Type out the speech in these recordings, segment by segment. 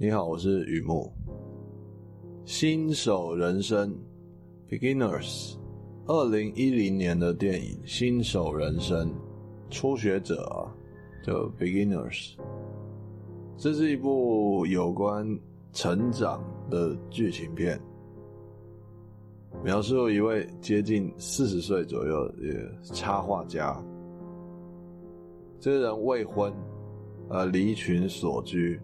你好，我是雨木。新手人生，Beginners，二零一零年的电影《新手人生》，初学者啊，就 Beginners。这是一部有关成长的剧情片，描述一位接近四十岁左右的插画家。这个人未婚，呃，离群所居。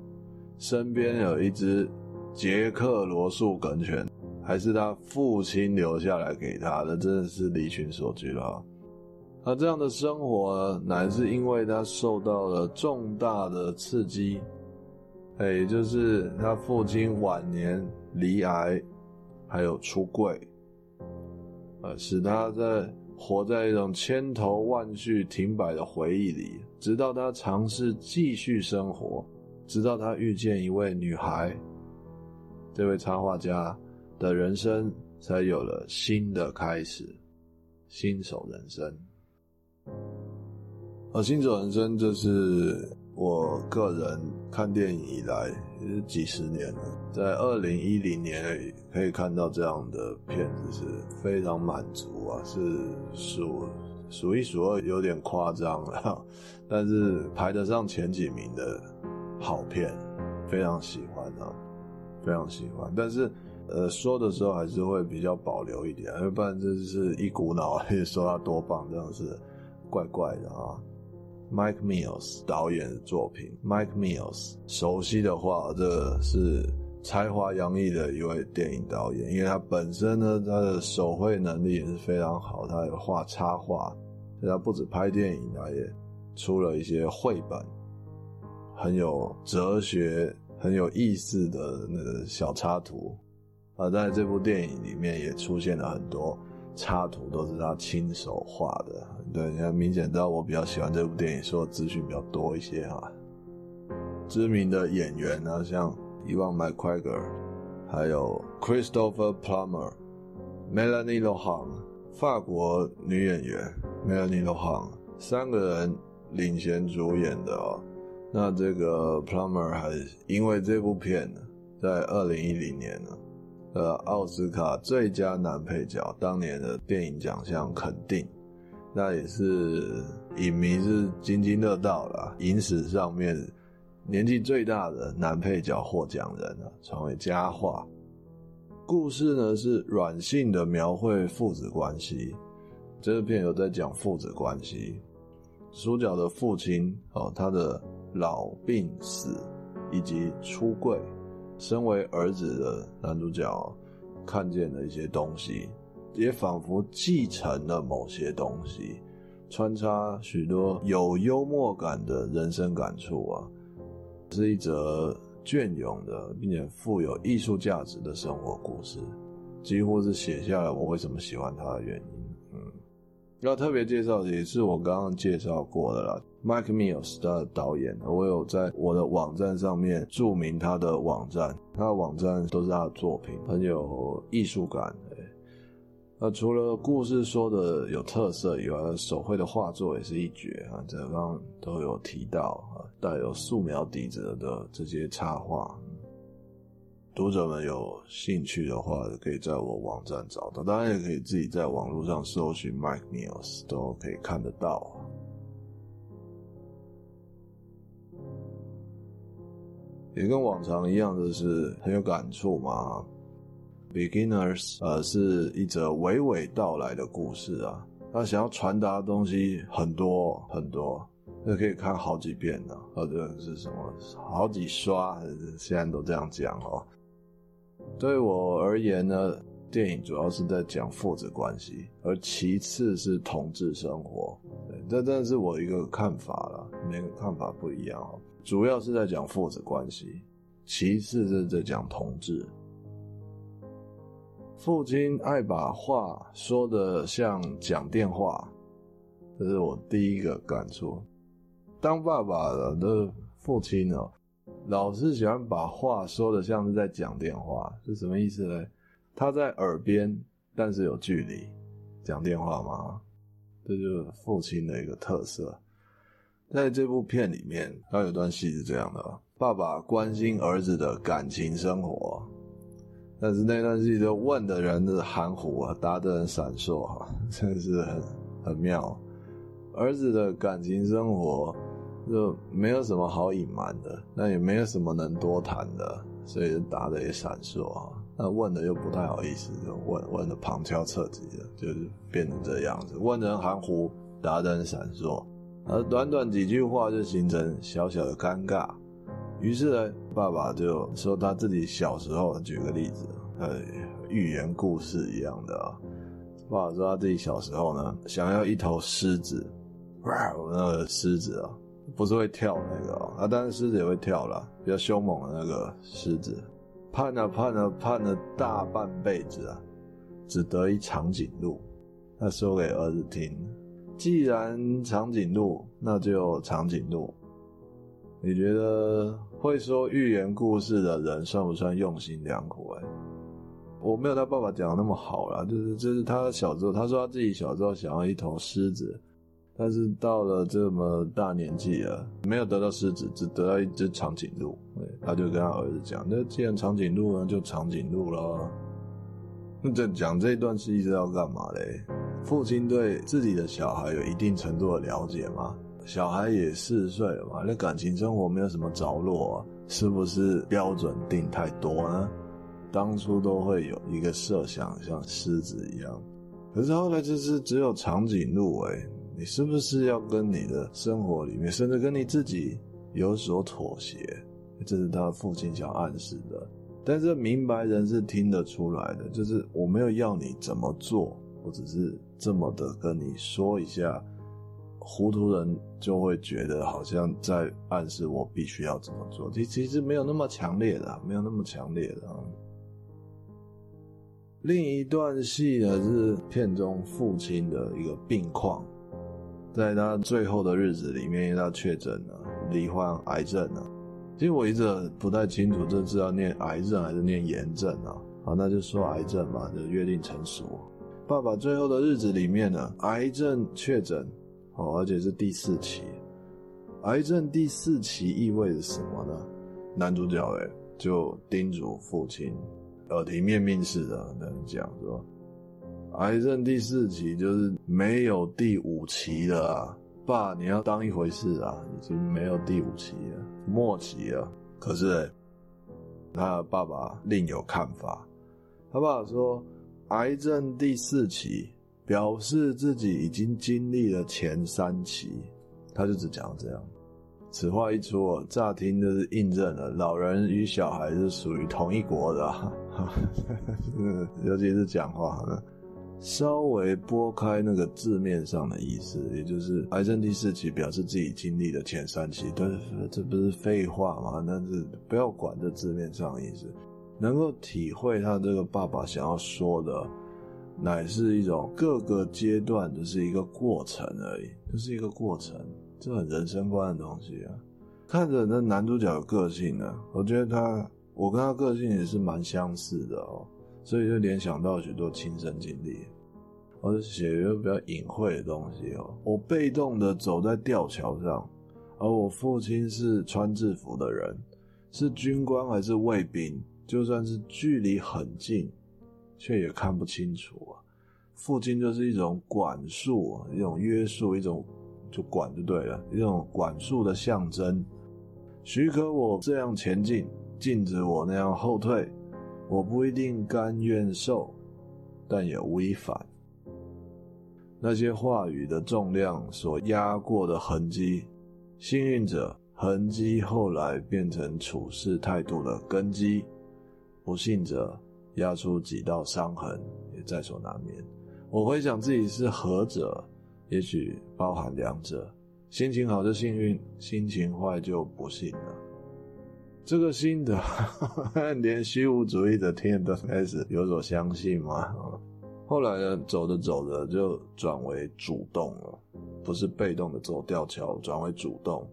身边有一只杰克罗素梗犬，还是他父亲留下来给他的，真的是离群索居了。那这样的生活，乃是因为他受到了重大的刺激，哎，也就是他父亲晚年罹癌，还有出柜，呃，使他在活在一种千头万绪、停摆的回忆里，直到他尝试继续生活。直到他遇见一位女孩，这位插画家的人生才有了新的开始，新手人生。而新手人生，这是我个人看电影以来也是几十年了，在二零一零年可以看到这样的片子是非常满足啊，是数数一数二，有点夸张了，但是排得上前几名的。好片，非常喜欢啊，非常喜欢。但是，呃，说的时候还是会比较保留一点，要不然这是一股脑也说他多棒，这样是怪怪的啊。Mike Mills 导演的作品，Mike Mills 熟悉的话，这是才华洋溢的一位电影导演，因为他本身呢，他的手绘能力也是非常好，他有画插画，所以他不止拍电影，他也出了一些绘本。很有哲学、很有意思的那个小插图啊，在这部电影里面也出现了很多插图，都是他亲手画的。对，你看，明显知道我比较喜欢这部电影，说的资讯比较多一些哈。知名的演员呢，像 Ewan McGregor，还有 Christopher Plummer、Melanie Lohan，法国女演员 Melanie Lohan，三个人领衔主演的哦。那这个 Plummer 还因为这部片呢，在二零一零年呢，呃，奥斯卡最佳男配角当年的电影奖项肯定，那也是影迷是津津乐道了，影史上面年纪最大的男配角获奖人啊，成为佳话。故事呢是软性的描绘父子关系，这个片有在讲父子关系，主角的父亲哦，他的。老病死以及出柜，身为儿子的男主角看见了一些东西，也仿佛继承了某些东西，穿插许多有幽默感的人生感触啊，是一则隽永的并且富有艺术价值的生活故事，几乎是写下了我为什么喜欢他的原因。嗯要特别介绍的也是我刚刚介绍过的了，Mike Mills 的导演，我有在我的网站上面注明他的网站，他的网站都是他的作品，很有艺术感。那除了故事说的有特色以外，手绘的画作也是一绝啊，这刚刚都有提到啊，带有素描底子的这些插画。读者们有兴趣的话，可以在我网站找到，当然也可以自己在网络上搜寻 Mike Mills，都可以看得到。也跟往常一样的是很有感触嘛。Beginners，呃，是一则娓娓道来的故事啊，他想要传达的东西很多很多，那可以看好几遍呢，或者是什么好几刷，现在都这样讲哦。对我而言呢，电影主要是在讲父子关系，而其次是同志生活。对，这真的是我一个看法了，每个看法不一样哦。主要是在讲父子关系，其次是在讲同志。父亲爱把话说得像讲电话，这是我第一个感触。当爸爸的父亲呢？老是喜欢把话说得像是在讲电话，是什么意思呢？他在耳边，但是有距离，讲电话吗？这就是父亲的一个特色。在这部片里面，他有段戏是这样的：爸爸关心儿子的感情生活，但是那段戏就问的人是含糊啊，答的人闪烁哈，真是很很妙。儿子的感情生活就没有什么好隐瞒的，那也没有什么能多谈的，所以答的也闪烁啊。那问的又不太好意思，就问问的旁敲侧击的，就是变成这样子，问的人含糊，答的人闪烁，而短短几句话就形成小小的尴尬。于是呢，爸爸就说他自己小时候，举个例子，呃，寓言故事一样的啊。爸爸说他自己小时候呢，想要一头狮子，哇，那个狮子啊，不是会跳那个啊，当然狮子也会跳啦，比较凶猛的那个狮子，盼啊盼啊盼了大半辈子啊，只得一长颈鹿。他说给儿子听，既然长颈鹿，那就长颈鹿。你觉得会说寓言故事的人算不算用心良苦？哎，我没有他爸爸讲的那么好啦，就是就是他小时候，他说他自己小时候想要一头狮子，但是到了这么大年纪了，没有得到狮子，只得到一只长颈鹿。他就跟他儿子讲，那既然长颈鹿呢，就长颈鹿了。那这讲这一段是一直要干嘛嘞？父亲对自己的小孩有一定程度的了解吗？小孩也四岁了嘛，那感情生活没有什么着落啊，是不是标准定太多呢？当初都会有一个设想，像狮子一样，可是后来就是只有长颈鹿诶，你是不是要跟你的生活里面，甚至跟你自己有所妥协？这是他父亲想暗示的，但是明白人是听得出来的，就是我没有要你怎么做，我只是这么的跟你说一下。糊涂人就会觉得好像在暗示我必须要怎么做，其其实没有那么强烈的，没有那么强烈的。另一段戏呢，是片中父亲的一个病况，在他最后的日子里面，他确诊了罹患癌症了。其实我一直不太清楚这是要念癌症还是念炎症啊？好，那就说癌症吧，就约定成熟。爸爸最后的日子里面呢，癌症确诊。哦，而且是第四期，癌症第四期意味着什么呢？男主角诶就叮嘱父亲，耳提面命似的那讲说，癌症第四期就是没有第五期了啊，爸你要当一回事啊，已经没有第五期了，末期了。可是诶他爸爸另有看法，他爸爸说，癌症第四期。表示自己已经经历了前三期，他就只讲这样。此话一出，乍听就是印证了老人与小孩是属于同一国的，尤其是讲话，稍微拨开那个字面上的意思，也就是癌症第四期表示自己经历了前三期，但是这不是废话吗？但是不要管这字面上的意思，能够体会他这个爸爸想要说的。乃是一种各个阶段的是一个过程而已，就是一个过程，这很人生观的东西啊。看着那男主角的个性呢，我觉得他，我跟他个性也是蛮相似的哦，所以就联想到许多亲身经历。我是写一个比较隐晦的东西哦，我被动的走在吊桥上，而我父亲是穿制服的人，是军官还是卫兵，就算是距离很近。却也看不清楚啊！父亲就是一种管束，一种约束，一种就管就对了，一种管束的象征。许可我这样前进，禁止我那样后退。我不一定甘愿受，但也无以反。那些话语的重量所压过的痕迹，幸运者痕迹后来变成处事态度的根基，不幸者。压出几道伤痕，也在所难免。我回想自己是何者，也许包含两者。心情好就幸运，心情坏就不幸了。这个心得，连虚无主义者听都开始有所相信吗？后来呢，走着走着就转为主动了，不是被动的走吊桥，转为主动。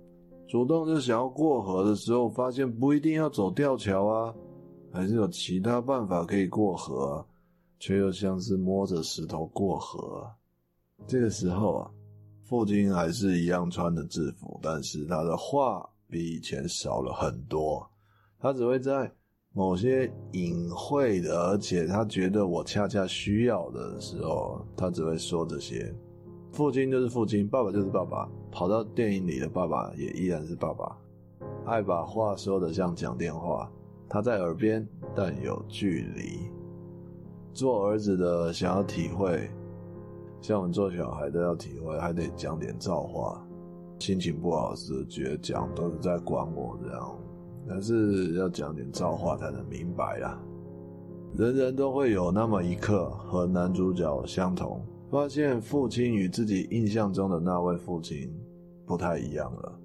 主动就想要过河的时候，发现不一定要走吊桥啊。还是有其他办法可以过河，却又像是摸着石头过河。这个时候啊，父亲还是一样穿着制服，但是他的话比以前少了很多。他只会在某些隐晦的，而且他觉得我恰恰需要的时候，他只会说这些。父亲就是父亲，爸爸就是爸爸，跑到电影里的爸爸也依然是爸爸，爱把话说得像讲电话，他在耳边，但有距离。做儿子的想要体会，像我们做小孩的要体会，还得讲点造化。心情不好时，觉得讲都是在管我这样。但是要讲点造化才能明白啦。人人都会有那么一刻和男主角相同，发现父亲与自己印象中的那位父亲不太一样了。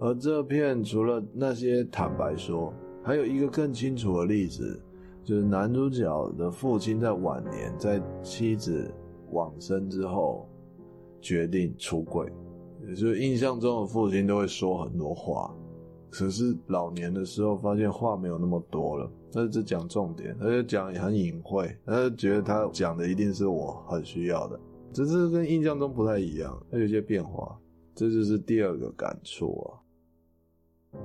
而这片除了那些坦白说，还有一个更清楚的例子，就是男主角的父亲在晚年，在妻子往生之后，决定出柜。也就是印象中的父亲都会说很多话。可是老年的时候，发现话没有那么多了，他只讲重点，而且讲也很隐晦，他就觉得他讲的一定是我很需要的，只是跟印象中不太一样，他有些变化，这就是第二个感触啊。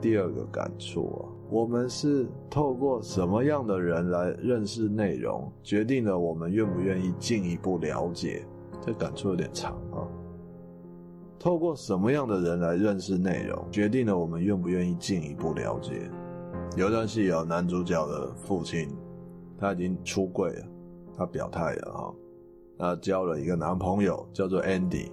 第二个感触啊，我们是透过什么样的人来认识内容，决定了我们愿不愿意进一步了解。这感触有点长啊。透过什么样的人来认识内容，决定了我们愿不愿意进一步了解。有段戏有男主角的父亲，他已经出柜了，他表态了哈，他交了一个男朋友叫做 Andy，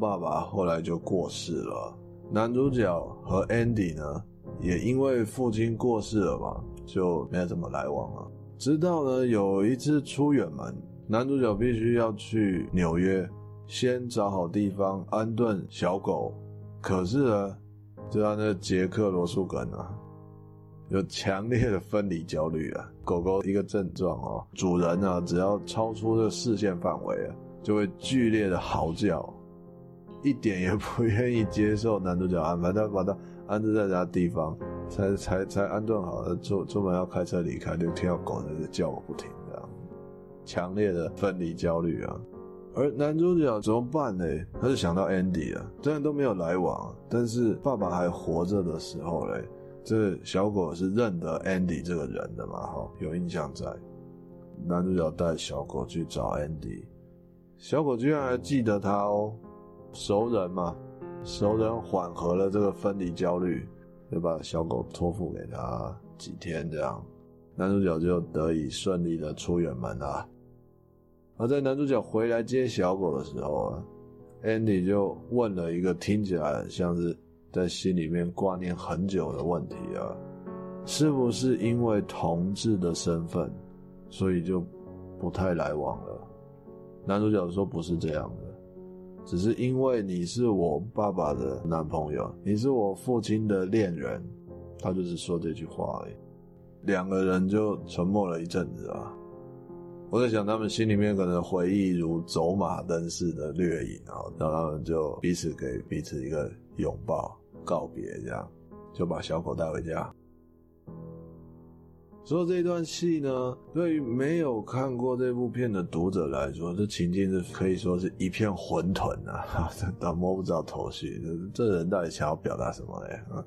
爸爸后来就过世了。男主角和 Andy 呢，也因为父亲过世了嘛，就没怎么来往了。直到呢有一次出远门，男主角必须要去纽约。先找好地方安顿小狗，可是呢，就他那杰克罗素梗啊，有强烈的分离焦虑啊。狗狗一个症状哦，主人呢只要超出这个视线范围啊，就会剧烈的嚎叫，一点也不愿意接受男主角安排，他把他安置在他地方，才才才安顿好了，出出门要开车离开，就听到狗在叫个不停这样，强烈的分离焦虑啊。而男主角怎么办呢？他就想到 Andy 啊，虽然都没有来往，但是爸爸还活着的时候嘞，这小狗是认得 Andy 这个人的嘛？哈，有印象在。男主角带小狗去找 Andy，小狗居然还记得他哦，熟人嘛，熟人缓和了这个分离焦虑，就把小狗托付给他几天这样，男主角就得以顺利的出远门了。而在男主角回来接小狗的时候啊，Andy 就问了一个听起来像是在心里面挂念很久的问题啊，是不是因为同志的身份，所以就不太来往了？男主角说不是这样的，只是因为你是我爸爸的男朋友，你是我父亲的恋人，他就是说这句话而已。两个人就沉默了一阵子啊。我在想，他们心里面可能回忆如走马灯似的掠影啊，然后他们就彼此给彼此一个拥抱告别，这样就把小狗带回家。说这段戏呢，对于没有看过这部片的读者来说，这情境是可以说是一片混沌啊，都摸不着头绪。这人到底想要表达什么嘞？啊，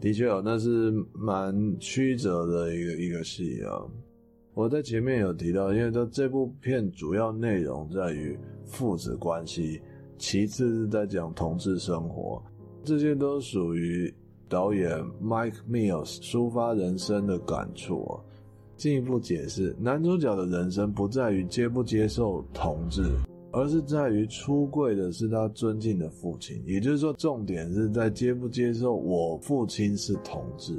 的确哦，那是蛮曲折的一个一个戏啊。我在前面有提到，因为这这部片主要内容在于父子关系，其次是在讲同志生活，这些都属于导演 Mike Mills 抒发人生的感触。进一步解释，男主角的人生不在于接不接受同志，而是在于出柜的是他尊敬的父亲，也就是说，重点是在接不接受我父亲是同志。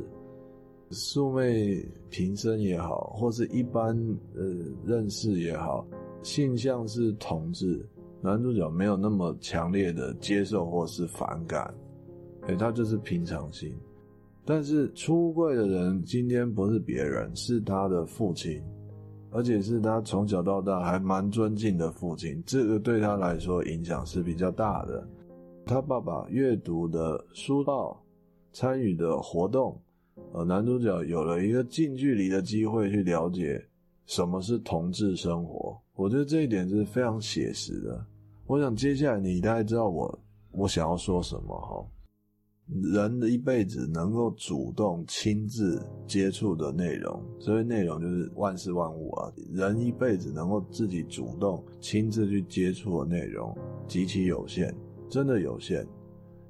素昧平生也好，或是一般呃认识也好，性向是同志，男主角没有那么强烈的接受或是反感，诶，他就是平常心。但是出柜的人今天不是别人，是他的父亲，而且是他从小到大还蛮尊敬的父亲，这个对他来说影响是比较大的。他爸爸阅读的书报，参与的活动。呃，男主角有了一个近距离的机会去了解什么是同志生活，我觉得这一点是非常写实的。我想接下来你大概知道我我想要说什么哈？人的一辈子能够主动亲自接触的内容，所以内容就是万事万物啊。人一辈子能够自己主动亲自去接触的内容极其有限，真的有限。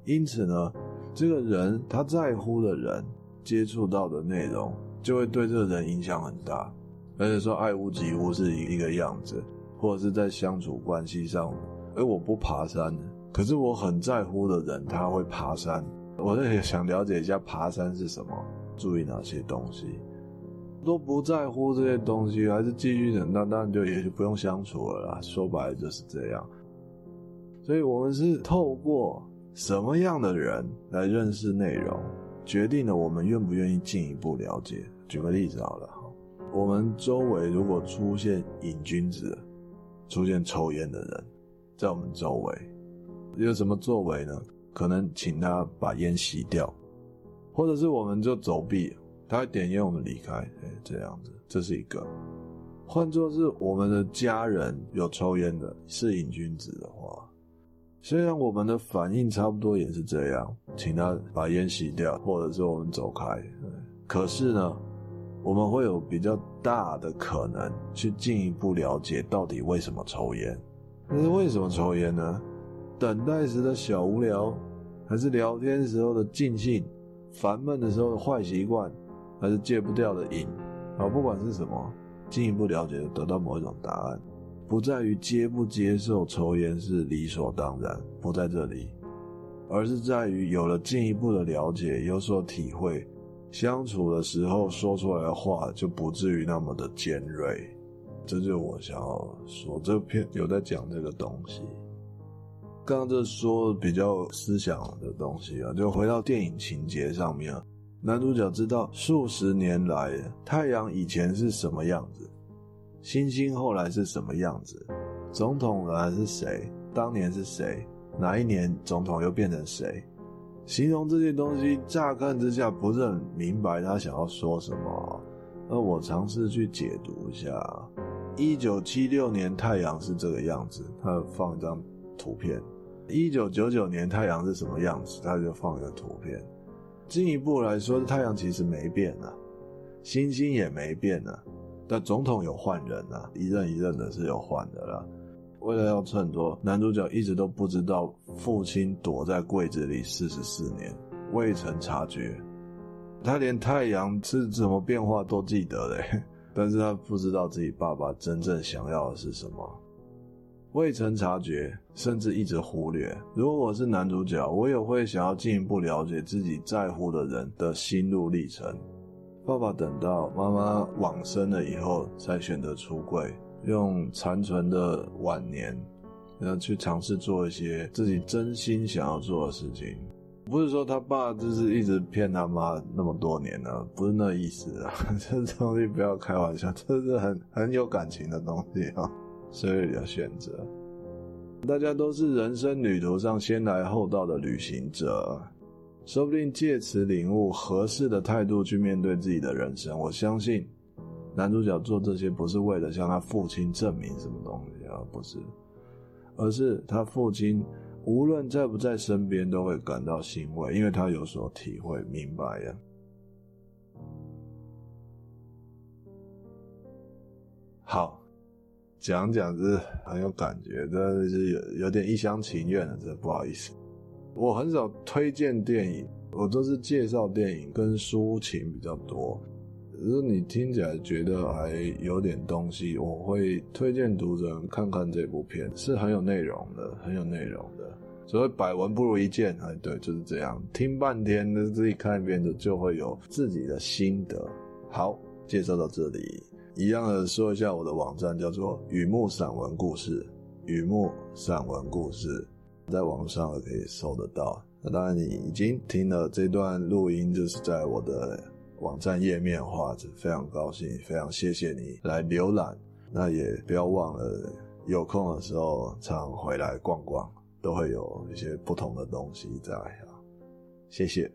因此呢，这个人他在乎的人接触到的内容，就会对这个人影响很大。而且说爱屋及乌是一个样子，或者是在相处关系上，而我不爬山，可是我很在乎的人他会爬山。我也想了解一下爬山是什么，注意哪些东西，都不在乎这些东西，还是继续忍，那当然就也就不用相处了啦。说白了就是这样。所以我们是透过什么样的人来认识内容，决定了我们愿不愿意进一步了解。举个例子好了，我们周围如果出现瘾君子，出现抽烟的人，在我们周围有什么作为呢？可能请他把烟熄掉，或者是我们就走避，他会点烟，我们离开，哎，这样子，这是一个。换作是我们的家人有抽烟的，是瘾君子的话，虽然我们的反应差不多也是这样，请他把烟熄掉，或者是我们走开，可是呢，我们会有比较大的可能去进一步了解到底为什么抽烟。那是为什么抽烟呢？等待时的小无聊，还是聊天时候的尽兴，烦闷的时候的坏习惯，还是戒不掉的瘾？好，不管是什么，进一步了解，得到某一种答案，不在于接不接受抽烟是理所当然，不在这里，而是在于有了进一步的了解，有所体会，相处的时候说出来的话就不至于那么的尖锐。这就是我想要说，这篇有在讲这个东西。刚刚这说比较思想的东西啊，就回到电影情节上面啊。男主角知道数十年来太阳以前是什么样子，星星后来是什么样子，总统来是谁，当年是谁，哪一年总统又变成谁？形容这些东西，乍看之下不是很明白他想要说什么。而我尝试去解读一下，一九七六年太阳是这个样子，他放一张图片。一九九九年太阳是什么样子？他就放一个图片。进一步来说，太阳其实没变啊，星星也没变啊，但总统有换人啊，一任一任的是有换的啦。为了要衬托，男主角一直都不知道父亲躲在柜子里四十四年，未曾察觉。他连太阳是怎么变化都记得嘞，但是他不知道自己爸爸真正想要的是什么。未曾察觉，甚至一直忽略。如果我是男主角，我也会想要进一步了解自己在乎的人的心路历程。爸爸等到妈妈往生了以后，才选择出柜，用残存的晚年，然后去尝试做一些自己真心想要做的事情。不是说他爸就是一直骗他妈那么多年了，不是那意思啊。这东西不要开玩笑，这是很很有感情的东西啊。所以要选择，大家都是人生旅途上先来后到的旅行者，说不定借此领悟合适的态度去面对自己的人生。我相信男主角做这些不是为了向他父亲证明什么东西啊，不是，而是他父亲无论在不在身边都会感到欣慰，因为他有所体会明白呀。好。讲讲是很有感觉，但是有有点一厢情愿的，这不好意思。我很少推荐电影，我都是介绍电影跟抒情比较多。如果你听起来觉得还有点东西，我会推荐读者看看这部片，是很有内容的，很有内容的。所以百闻不如一见，哎，对，就是这样。听半天，那自己看一遍的，就会有自己的心得。好，介绍到这里。一样的说一下我的网站叫做雨木散文故事，雨木散文故事，在网上可以搜得到。那当然你已经听了这段录音，就是在我的网站页面化，非常高兴，非常谢谢你来浏览。那也不要忘了有空的时候常回来逛逛，都会有一些不同的东西在。谢谢。